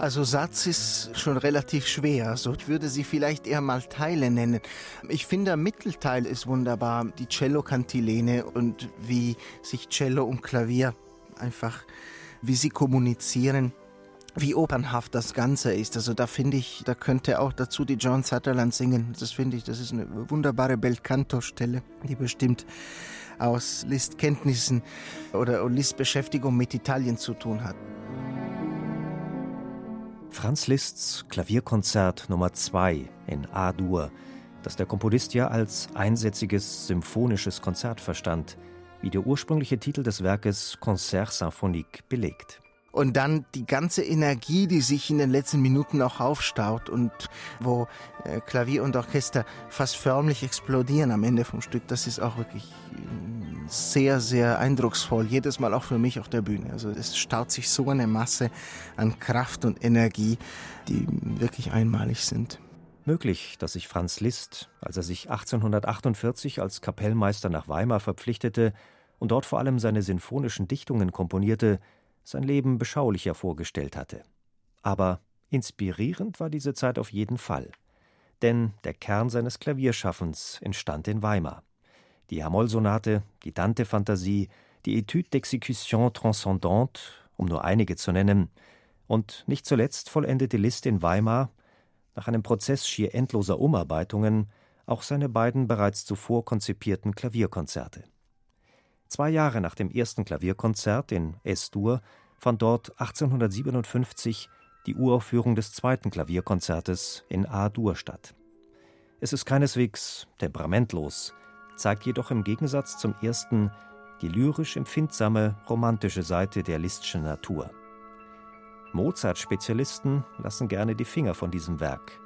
Also Satz ist schon relativ schwer. Also ich würde sie vielleicht eher mal Teile nennen. Ich finde, der Mittelteil ist wunderbar. Die Cello-Kantilene und wie sich Cello und Klavier einfach, wie sie kommunizieren wie opernhaft das Ganze ist. Also da finde ich, da könnte auch dazu die John Sutherland singen. Das finde ich, das ist eine wunderbare Belcanto-Stelle, die bestimmt aus Listkenntnissen oder Listbeschäftigung mit Italien zu tun hat. Franz Liszt's Klavierkonzert Nummer 2 in A-Dur, das der Komponist ja als einsätziges symphonisches Konzert verstand, wie der ursprüngliche Titel des Werkes Concert Symphonique belegt. Und dann die ganze Energie, die sich in den letzten Minuten auch aufstaut und wo äh, Klavier und Orchester fast förmlich explodieren am Ende vom Stück, das ist auch wirklich äh, sehr, sehr eindrucksvoll. Jedes Mal auch für mich auf der Bühne. Also es staut sich so eine Masse an Kraft und Energie, die wirklich einmalig sind. Möglich, dass sich Franz Liszt, als er sich 1848 als Kapellmeister nach Weimar verpflichtete und dort vor allem seine sinfonischen Dichtungen komponierte, sein Leben beschaulicher vorgestellt hatte. Aber inspirierend war diese Zeit auf jeden Fall. Denn der Kern seines Klavierschaffens entstand in Weimar. Die Hamoll-Sonate, die Dante-Fantasie, die Etude d'exécution transcendante, um nur einige zu nennen, und nicht zuletzt vollendete Liszt in Weimar, nach einem Prozess schier endloser Umarbeitungen, auch seine beiden bereits zuvor konzipierten Klavierkonzerte. Zwei Jahre nach dem ersten Klavierkonzert in S-Dur fand dort 1857 die Uraufführung des zweiten Klavierkonzertes in A-Dur statt. Es ist keineswegs temperamentlos, zeigt jedoch im Gegensatz zum ersten die lyrisch empfindsame, romantische Seite der Lisztschen Natur. Mozart-Spezialisten lassen gerne die Finger von diesem Werk.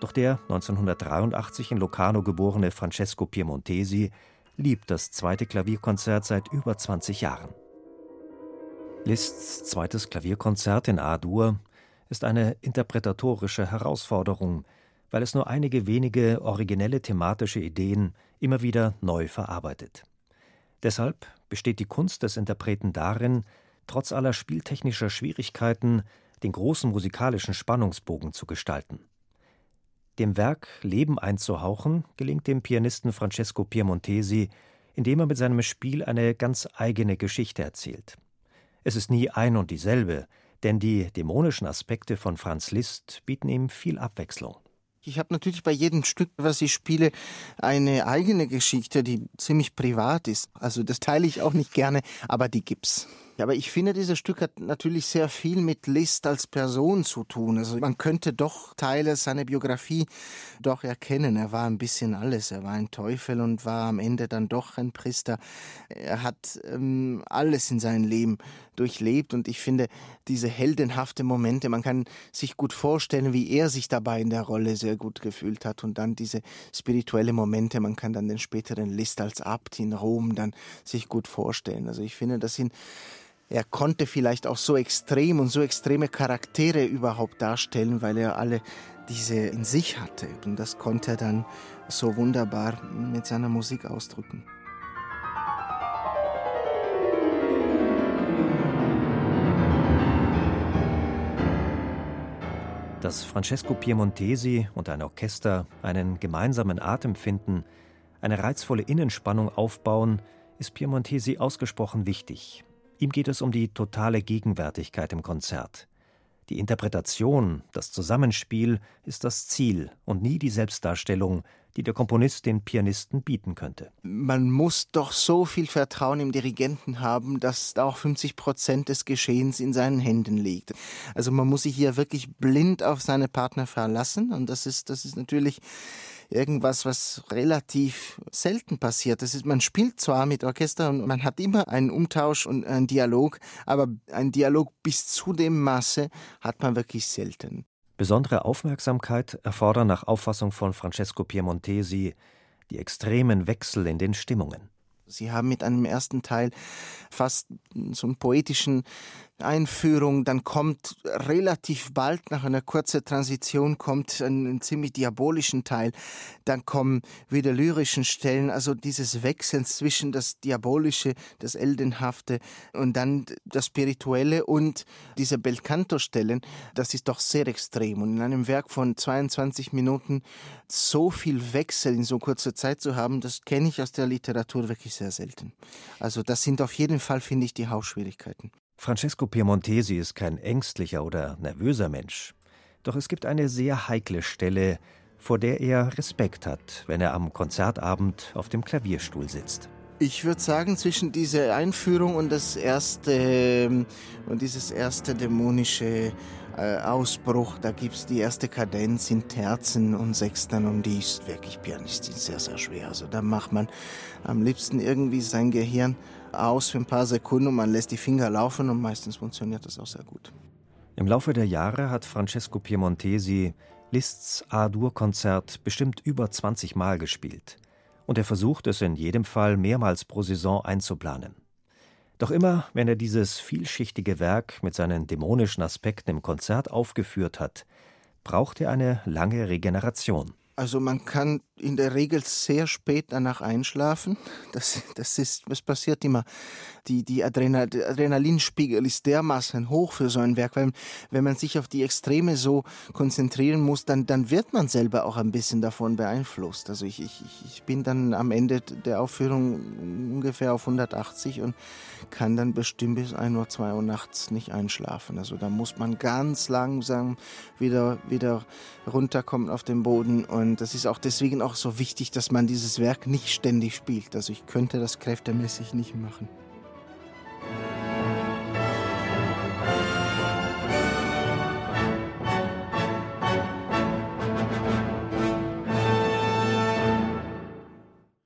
Doch der 1983 in Locarno geborene Francesco Piemontesi liebt das zweite Klavierkonzert seit über 20 Jahren. Liszt's zweites Klavierkonzert in A-Dur ist eine interpretatorische Herausforderung, weil es nur einige wenige originelle thematische Ideen immer wieder neu verarbeitet. Deshalb besteht die Kunst des Interpreten darin, trotz aller spieltechnischer Schwierigkeiten den großen musikalischen Spannungsbogen zu gestalten. Dem Werk Leben einzuhauchen gelingt dem Pianisten Francesco Piemontesi, indem er mit seinem Spiel eine ganz eigene Geschichte erzählt. Es ist nie ein und dieselbe, denn die dämonischen Aspekte von Franz Liszt bieten ihm viel Abwechslung. Ich habe natürlich bei jedem Stück, was ich spiele, eine eigene Geschichte, die ziemlich privat ist. Also das teile ich auch nicht gerne, aber die gibt's. Aber ich finde, dieses Stück hat natürlich sehr viel mit Liszt als Person zu tun. Also man könnte doch Teile seiner Biografie doch erkennen. Er war ein bisschen alles. Er war ein Teufel und war am Ende dann doch ein Priester. Er hat ähm, alles in seinem Leben durchlebt und ich finde diese heldenhafte Momente, man kann sich gut vorstellen, wie er sich dabei in der Rolle sehr gut gefühlt hat und dann diese spirituelle Momente, man kann dann den späteren Liszt als Abt in Rom dann sich gut vorstellen. Also ich finde, das sind er konnte vielleicht auch so extrem und so extreme Charaktere überhaupt darstellen, weil er alle diese in sich hatte. Und das konnte er dann so wunderbar mit seiner Musik ausdrücken. Dass Francesco Piemontesi und ein Orchester einen gemeinsamen Atem finden, eine reizvolle Innenspannung aufbauen, ist Piemontesi ausgesprochen wichtig. Ihm geht es um die totale Gegenwärtigkeit im Konzert. Die Interpretation, das Zusammenspiel ist das Ziel und nie die Selbstdarstellung, die der Komponist den Pianisten bieten könnte. Man muss doch so viel Vertrauen im Dirigenten haben, dass auch 50 Prozent des Geschehens in seinen Händen liegt. Also man muss sich hier wirklich blind auf seine Partner verlassen und das ist, das ist natürlich irgendwas, was relativ selten passiert. Das ist, man spielt zwar mit Orchester und man hat immer einen Umtausch und einen Dialog, aber einen Dialog bis zu dem Maße hat man wirklich selten. Besondere Aufmerksamkeit erfordern nach Auffassung von Francesco Piemontesi die extremen Wechsel in den Stimmungen. Sie haben mit einem ersten Teil fast so einen poetischen Einführung, dann kommt relativ bald nach einer kurzen Transition kommt ein, ein, ziemlich diabolischen Teil, dann kommen wieder lyrischen Stellen, also dieses Wechseln zwischen das Diabolische, das Eldenhafte und dann das Spirituelle und diese Belcanto-Stellen, das ist doch sehr extrem und in einem Werk von 22 Minuten so viel Wechsel in so kurzer Zeit zu haben, das kenne ich aus der Literatur wirklich sehr selten. Also das sind auf jeden Fall, finde ich, die Hausschwierigkeiten. Francesco Piemontesi ist kein ängstlicher oder nervöser Mensch. Doch es gibt eine sehr heikle Stelle, vor der er Respekt hat, wenn er am Konzertabend auf dem Klavierstuhl sitzt. Ich würde sagen, zwischen dieser Einführung und das erste und dieses erste dämonische äh, Ausbruch, da gibt es die erste Kadenz in Terzen und Sechstern und die ist wirklich pianistisch sehr, sehr schwer. Also da macht man am liebsten irgendwie sein Gehirn aus für ein paar Sekunden und man lässt die Finger laufen und meistens funktioniert das auch sehr gut. Im Laufe der Jahre hat Francesco Piemontesi Liszt's A-Dur-Konzert bestimmt über 20 Mal gespielt. Und er versucht es in jedem Fall mehrmals pro Saison einzuplanen. Doch immer, wenn er dieses vielschichtige Werk mit seinen dämonischen Aspekten im Konzert aufgeführt hat, braucht er eine lange Regeneration. Also man kann in der Regel sehr spät danach einschlafen. Das, das ist, was passiert immer. Die, die Adrenal, Adrenalinspiegel ist dermaßen hoch für so ein Werk, weil wenn man sich auf die Extreme so konzentrieren muss, dann, dann wird man selber auch ein bisschen davon beeinflusst. Also ich, ich, ich bin dann am Ende der Aufführung ungefähr auf 180 und kann dann bestimmt bis 1 Uhr, 2 Uhr nachts nicht einschlafen. Also da muss man ganz langsam wieder, wieder runterkommen auf den Boden und das ist auch deswegen auch so wichtig, dass man dieses Werk nicht ständig spielt. Also ich könnte das kräftemäßig nicht machen.